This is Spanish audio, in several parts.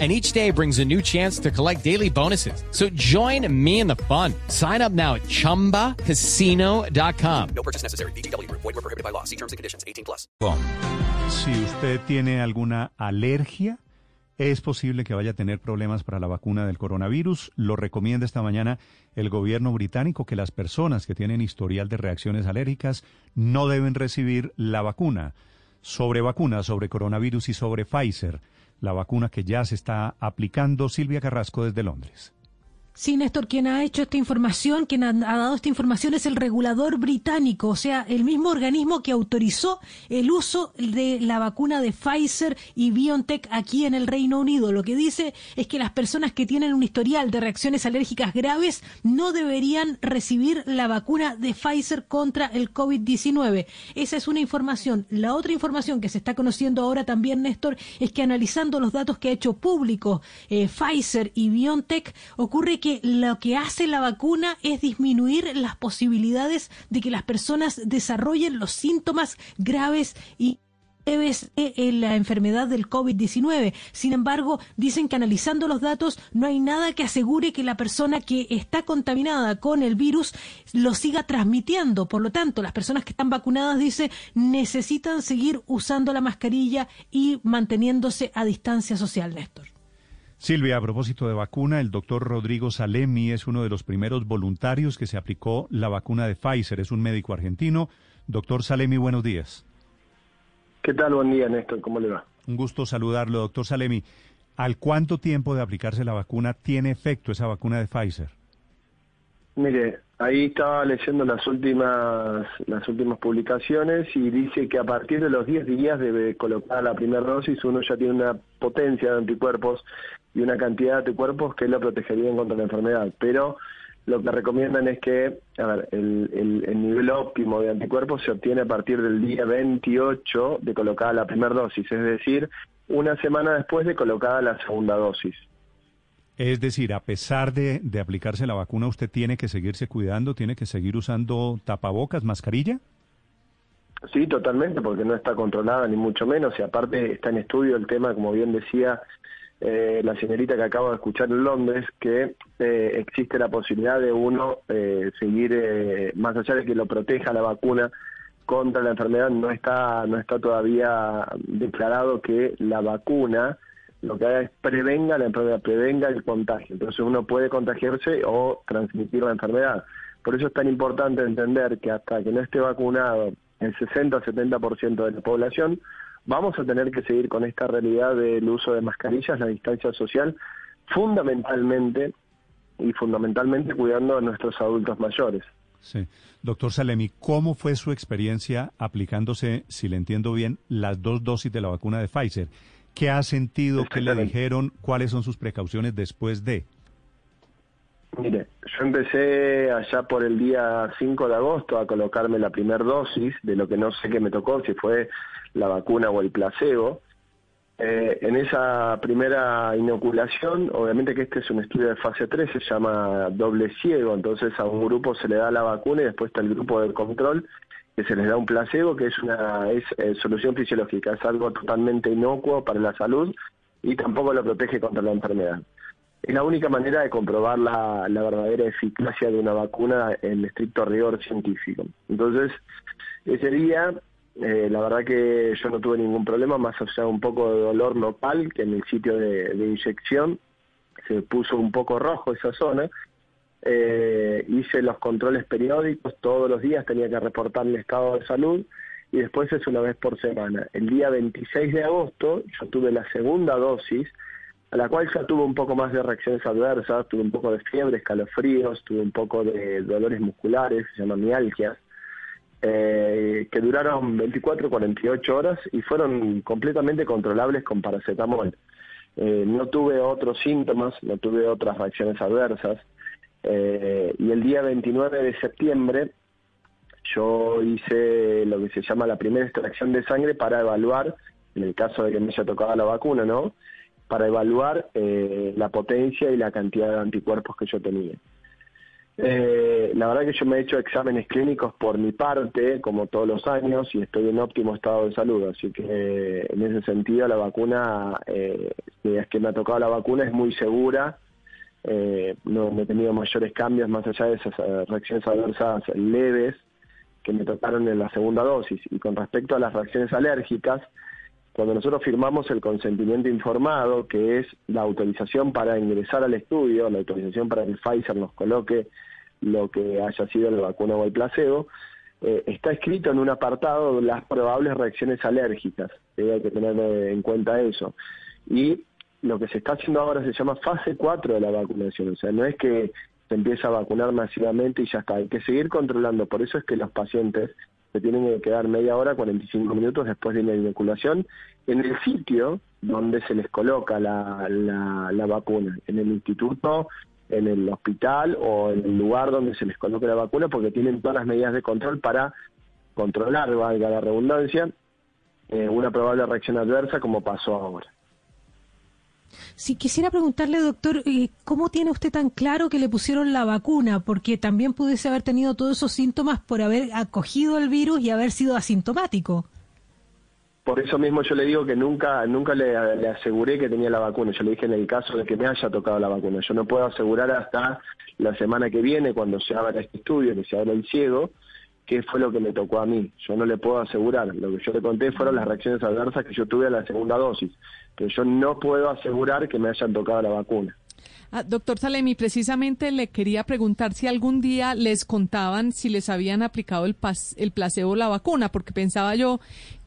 and each day brings a new chance to collect daily bonuses. So join me in the fun. Sign up now at ChumbaCasino.com. No purchase necessary. BGW. Void were prohibited by law. See terms and conditions. 18 plus. Si usted tiene alguna alergia, es posible que vaya a tener problemas para la vacuna del coronavirus. Lo recomienda esta mañana el gobierno británico que las personas que tienen historial de reacciones alérgicas no deben recibir la vacuna. Sobre vacunas, sobre coronavirus y sobre Pfizer la vacuna que ya se está aplicando. Silvia Carrasco desde Londres. Sí, Néstor, quien ha hecho esta información, quien ha, dado esta información es el regulador británico, o sea, el mismo organismo que autorizó el uso de la vacuna de Pfizer y BioNTech aquí en el Reino Unido. Lo que dice es que las personas que tienen un historial de reacciones alérgicas graves no deberían recibir la vacuna de Pfizer contra el COVID-19. Esa es una información. La otra información que se está conociendo ahora también, Néstor, es que analizando los datos que ha hecho público eh, Pfizer y BioNTech, ocurre que lo que hace la vacuna es disminuir las posibilidades de que las personas desarrollen los síntomas graves y leves de la enfermedad del COVID-19. Sin embargo, dicen que analizando los datos no hay nada que asegure que la persona que está contaminada con el virus lo siga transmitiendo. Por lo tanto, las personas que están vacunadas, dice, necesitan seguir usando la mascarilla y manteniéndose a distancia social, Néstor. Silvia, a propósito de vacuna, el doctor Rodrigo Salemi es uno de los primeros voluntarios que se aplicó la vacuna de Pfizer. Es un médico argentino. Doctor Salemi, buenos días. ¿Qué tal? Buen día, Néstor. ¿Cómo le va? Un gusto saludarlo, doctor Salemi. ¿Al cuánto tiempo de aplicarse la vacuna tiene efecto esa vacuna de Pfizer? Mire, ahí estaba leyendo las últimas las últimas publicaciones y dice que a partir de los 10 días debe colocar la primera dosis uno ya tiene una potencia de anticuerpos y una cantidad de anticuerpos que lo protegerían contra la enfermedad. Pero lo que recomiendan es que, a ver, el, el, nivel óptimo de anticuerpos se obtiene a partir del día 28 de colocada la primera dosis, es decir, una semana después de colocada la segunda dosis. Es decir, a pesar de, de aplicarse la vacuna, ¿usted tiene que seguirse cuidando, tiene que seguir usando tapabocas, mascarilla? Sí, totalmente, porque no está controlada ni mucho menos, y aparte está en estudio el tema, como bien decía eh, la señorita que acabo de escuchar en Londres, que eh, existe la posibilidad de uno eh, seguir, más allá de que lo proteja la vacuna contra la enfermedad, no está, no está todavía declarado que la vacuna lo que haga es prevenga la enfermedad, prevenga el contagio. Entonces uno puede contagiarse o transmitir la enfermedad. Por eso es tan importante entender que hasta que no esté vacunado el 60-70% de la población, vamos a tener que seguir con esta realidad del uso de mascarillas, la distancia social, fundamentalmente y fundamentalmente cuidando a nuestros adultos mayores. Sí. Doctor Salemi, ¿cómo fue su experiencia aplicándose, si le entiendo bien, las dos dosis de la vacuna de Pfizer? ¿Qué ha sentido? ¿Qué le dijeron? ¿Cuáles son sus precauciones después de? Mire, yo empecé allá por el día 5 de agosto a colocarme la primera dosis de lo que no sé qué me tocó, si fue la vacuna o el placebo. Eh, en esa primera inoculación, obviamente que este es un estudio de fase 3, se llama doble ciego, entonces a un grupo se le da la vacuna y después está el grupo de control que se les da un placebo, que es una es, eh, solución fisiológica, es algo totalmente inocuo para la salud y tampoco lo protege contra la enfermedad. Es la única manera de comprobar la, la verdadera eficacia de una vacuna en estricto rigor científico. Entonces, ese día, eh, la verdad que yo no tuve ningún problema, más allá de un poco de dolor local, que en el sitio de, de inyección se puso un poco rojo esa zona, eh, hice los controles periódicos, todos los días tenía que reportar el estado de salud y después es una vez por semana. El día 26 de agosto yo tuve la segunda dosis, a la cual ya tuve un poco más de reacciones adversas, tuve un poco de fiebre, escalofríos, tuve un poco de dolores musculares, se llaman mialgias, eh, que duraron 24 48 horas y fueron completamente controlables con paracetamol. Eh, no tuve otros síntomas, no tuve otras reacciones adversas. Eh, y el día 29 de septiembre yo hice lo que se llama la primera extracción de sangre para evaluar, en el caso de que me haya tocado la vacuna, ¿no? Para evaluar eh, la potencia y la cantidad de anticuerpos que yo tenía. Eh, la verdad que yo me he hecho exámenes clínicos por mi parte, como todos los años, y estoy en óptimo estado de salud. Así que en ese sentido la vacuna, eh, es que me ha tocado la vacuna, es muy segura. Eh, no, no he tenido mayores cambios más allá de esas eh, reacciones adversas leves que me tocaron en la segunda dosis. Y con respecto a las reacciones alérgicas, cuando nosotros firmamos el consentimiento informado, que es la autorización para ingresar al estudio, la autorización para que Pfizer nos coloque lo que haya sido la vacuna o el placebo, eh, está escrito en un apartado las probables reacciones alérgicas. hay que tener en cuenta eso. Y lo que se está haciendo ahora se llama fase 4 de la vacunación. O sea, no es que se empieza a vacunar masivamente y ya está. Hay que seguir controlando. Por eso es que los pacientes se tienen que quedar media hora, 45 minutos después de la inoculación en el sitio donde se les coloca la, la, vacuna, en el instituto, en el hospital o en el lugar donde se les coloque la vacuna, porque tienen todas las medidas de control para controlar, valga la redundancia, eh, una probable reacción adversa como pasó ahora. Si quisiera preguntarle, doctor, eh, ¿cómo tiene usted tan claro que le pusieron la vacuna? Porque también pudiese haber tenido todos esos síntomas por haber acogido el virus y haber sido asintomático. Por eso mismo yo le digo que nunca nunca le, aseguré que tenía la vacuna. Yo le dije en el caso de que me haya tocado la vacuna. Yo no puedo asegurar hasta la semana que viene, cuando se abra este estudio, que se abra el ciego, qué fue lo que me tocó a mí. Yo no le puedo asegurar. Lo que yo le conté fueron las reacciones adversas que yo tuve a la segunda dosis. Pero yo no puedo asegurar que me hayan tocado la vacuna. Ah, doctor Salemi, precisamente le quería preguntar si algún día les contaban si les habían aplicado el, el placebo la vacuna, porque pensaba yo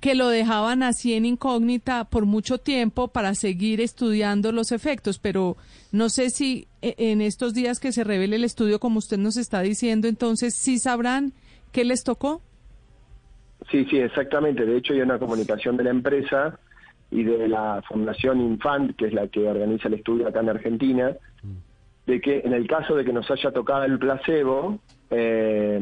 que lo dejaban así en incógnita por mucho tiempo para seguir estudiando los efectos, pero no sé si e, en estos días que se revele el estudio, como usted nos está diciendo, entonces sí sabrán qué les tocó. Sí, sí, exactamente. De hecho, hay una comunicación de la empresa y de la Fundación Infant, que es la que organiza el estudio acá en Argentina, de que en el caso de que nos haya tocado el placebo, eh,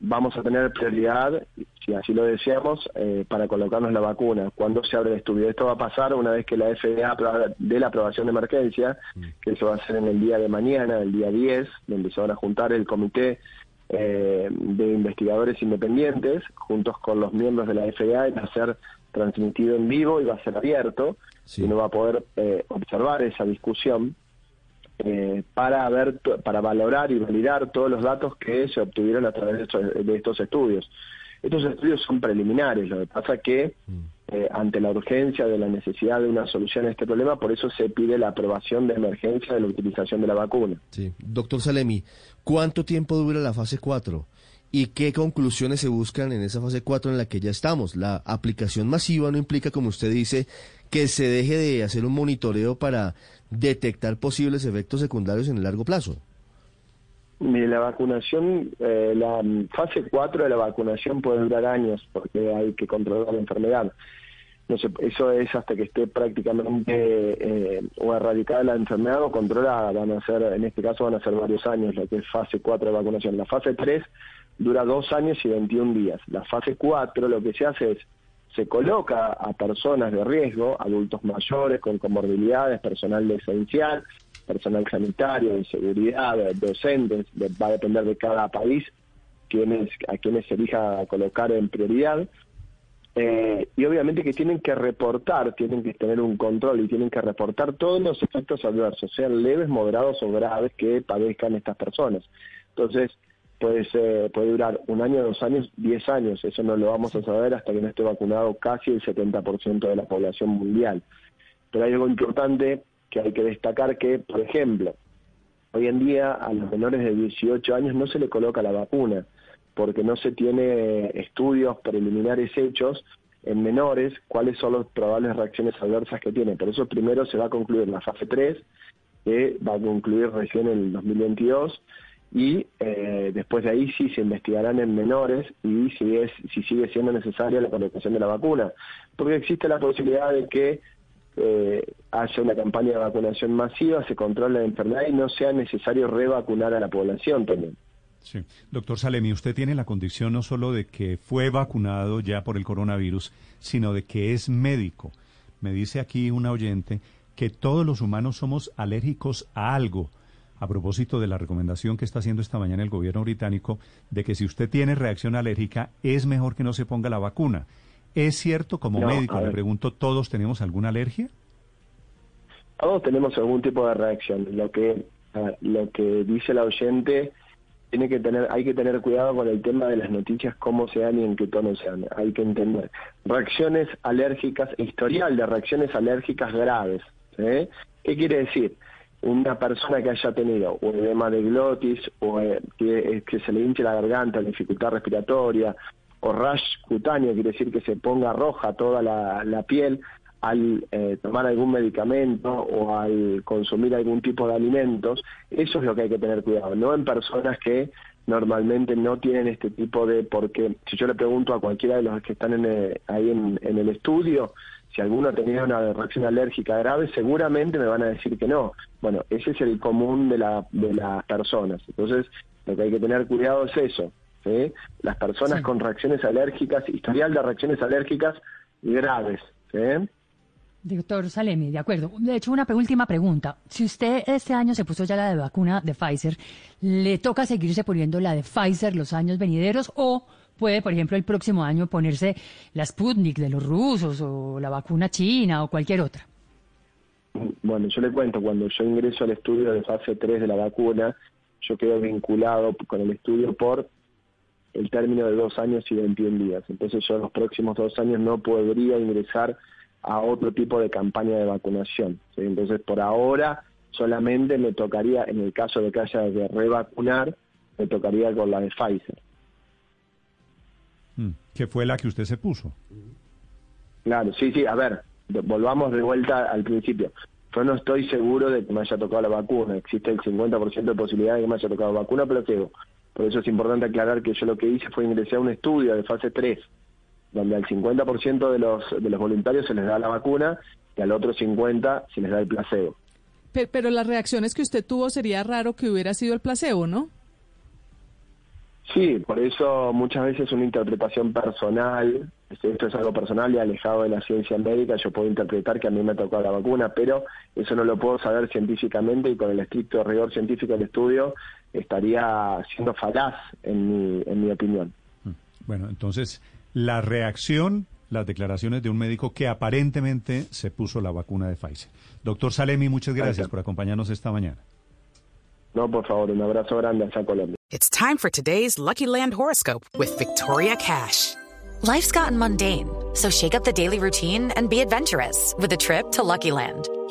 vamos a tener prioridad, si así lo deseamos, eh, para colocarnos la vacuna. Cuando se abre el estudio? Esto va a pasar una vez que la FDA dé la aprobación de emergencia, que eso va a ser en el día de mañana, el día 10, donde se van a juntar el comité eh, de investigadores independientes, juntos con los miembros de la FDA, y va a ser transmitido en vivo y va a ser abierto, y uno va a poder eh, observar esa discusión eh, para ver, para valorar y validar todos los datos que se obtuvieron a través de estos, estudios. Estos estudios son preliminares, lo que pasa que mm. Eh, ante la urgencia de la necesidad de una solución a este problema, por eso se pide la aprobación de emergencia de la utilización de la vacuna. Sí, doctor Salemi, ¿cuánto tiempo dura la fase 4? ¿Y qué conclusiones se buscan en esa fase 4 en la que ya estamos? La aplicación masiva no implica, como usted dice, que se deje de hacer un monitoreo para detectar posibles efectos secundarios en el largo plazo. La vacunación, eh, la fase 4 de la vacunación puede durar años porque hay que controlar la enfermedad. No sé, eso es hasta que esté prácticamente eh, o erradicada la enfermedad o controlada. Van a ser, en este caso van a ser varios años, lo que es fase 4 de vacunación. La fase 3 dura dos años y 21 días. La fase 4 lo que se hace es, se coloca a personas de riesgo, adultos mayores con comorbilidades, personal de esencial, personal sanitario, de seguridad, docentes, va a depender de cada país quienes, a quienes se elija colocar en prioridad. Eh, y obviamente que tienen que reportar, tienen que tener un control y tienen que reportar todos los efectos adversos, sean leves, moderados o graves que padezcan estas personas. Entonces, puede, puede durar un año, dos años, diez años. Eso no lo vamos a saber hasta que no esté vacunado casi el 70% de la población mundial. Pero hay algo importante que hay que destacar que, por ejemplo, hoy en día a los menores de 18 años no se le coloca la vacuna porque no se tiene estudios preliminares hechos en menores cuáles son las probables reacciones adversas que tienen. Por eso primero se va a concluir la fase 3, que va a concluir recién en el 2022, y eh, después de ahí sí se investigarán en menores y si, es, si sigue siendo necesaria la colocación de la vacuna, porque existe la posibilidad de que eh, haya una campaña de vacunación masiva, se controle la enfermedad y no sea necesario revacunar a la población también. Sí. Doctor Salemi, usted tiene la condición no solo de que fue vacunado ya por el coronavirus, sino de que es médico. Me dice aquí una oyente que todos los humanos somos alérgicos a algo. A propósito de la recomendación que está haciendo esta mañana el gobierno británico de que si usted tiene reacción alérgica es mejor que no se ponga la vacuna. ¿Es cierto como No, médico, le pregunto, todos tenemos alguna alergia? Todos tenemos algún tipo de reacción. Lo que lo que dice la oyente tiene que tener, hay que tener cuidado con el tema de las noticias, cómo se dan y en qué tono se dan. Hay que entender. Reacciones alérgicas, historial de reacciones alérgicas graves. ¿Qué quiere decir? Una persona que haya tenido un edema de glotis o eh, que, eh, que se le hinche la garganta, dificultad respiratoria, o rash cutáneo, quiere decir que se ponga roja toda la piel al eh, tomar algún medicamento o al consumir algún tipo de alimentos, eso es lo que hay que tener cuidado, no en personas que normalmente no tienen este tipo de, porque si yo le pregunto a cualquiera de los que están en, eh, ahí en, en el estudio, si alguno ha tenido una reacción alérgica grave, seguramente me van a decir que no. Bueno, ese es el común de, la, de las personas. Entonces, lo que hay que tener cuidado es eso. ¿sí? Las personas Sí. con reacciones alérgicas, historial de reacciones alérgicas graves. ¿sí? Doctor Salemi, de acuerdo. De hecho, una última pregunta. Si usted este año se puso ya la de vacuna de Pfizer, ¿le toca seguirse poniendo la de Pfizer los años venideros o puede, por ejemplo, el próximo año ponerse la Sputnik de los rusos o la vacuna china o cualquier otra? Bueno, yo le cuento, cuando yo ingreso al estudio de fase 3 de la vacuna, yo quedo vinculado con el estudio por el término de dos años y 21 días. Entonces yo en los próximos dos años no podría ingresar a otro tipo de campaña de vacunación. ¿sí? Entonces por ahora solamente me tocaría, en el caso de que haya de revacunar, me tocaría con la de Pfizer. Mm, Que fue la que usted se puso. Claro, sí, sí, a ver, volvamos de vuelta al principio. Yo no estoy seguro de que me haya tocado la vacuna. Existe el 50% de posibilidad de que me haya tocado vacuna, pero quedo. Por eso es importante aclarar que yo lo que hice fue ingresar a un estudio de fase 3, donde al 50% de los, de los voluntarios se les da la vacuna y al otro 50% se les da el placebo. Pe- Pero las reacciones que usted tuvo sería raro que hubiera sido el placebo, ¿no? Sí, por eso muchas veces una interpretación personal, esto es algo personal y alejado de la ciencia médica, yo puedo interpretar que a mí me tocó la vacuna, pero eso no lo puedo saber científicamente y con el estricto rigor científico del estudio estaría siendo falaz en mi, en mi opinión. Mm. Bueno, entonces, la reacción, las declaraciones de un médico que aparentemente se puso la vacuna de Pfizer. Doctor Salemi, muchas gracias Gracias. por acompañarnos esta mañana. No, por favor, un abrazo grande a Colombia. It's time for today's Lucky Land horoscope with Victoria Cash. Life's gotten mundane, so shake up the daily routine and be adventurous with a trip to Lucky Land.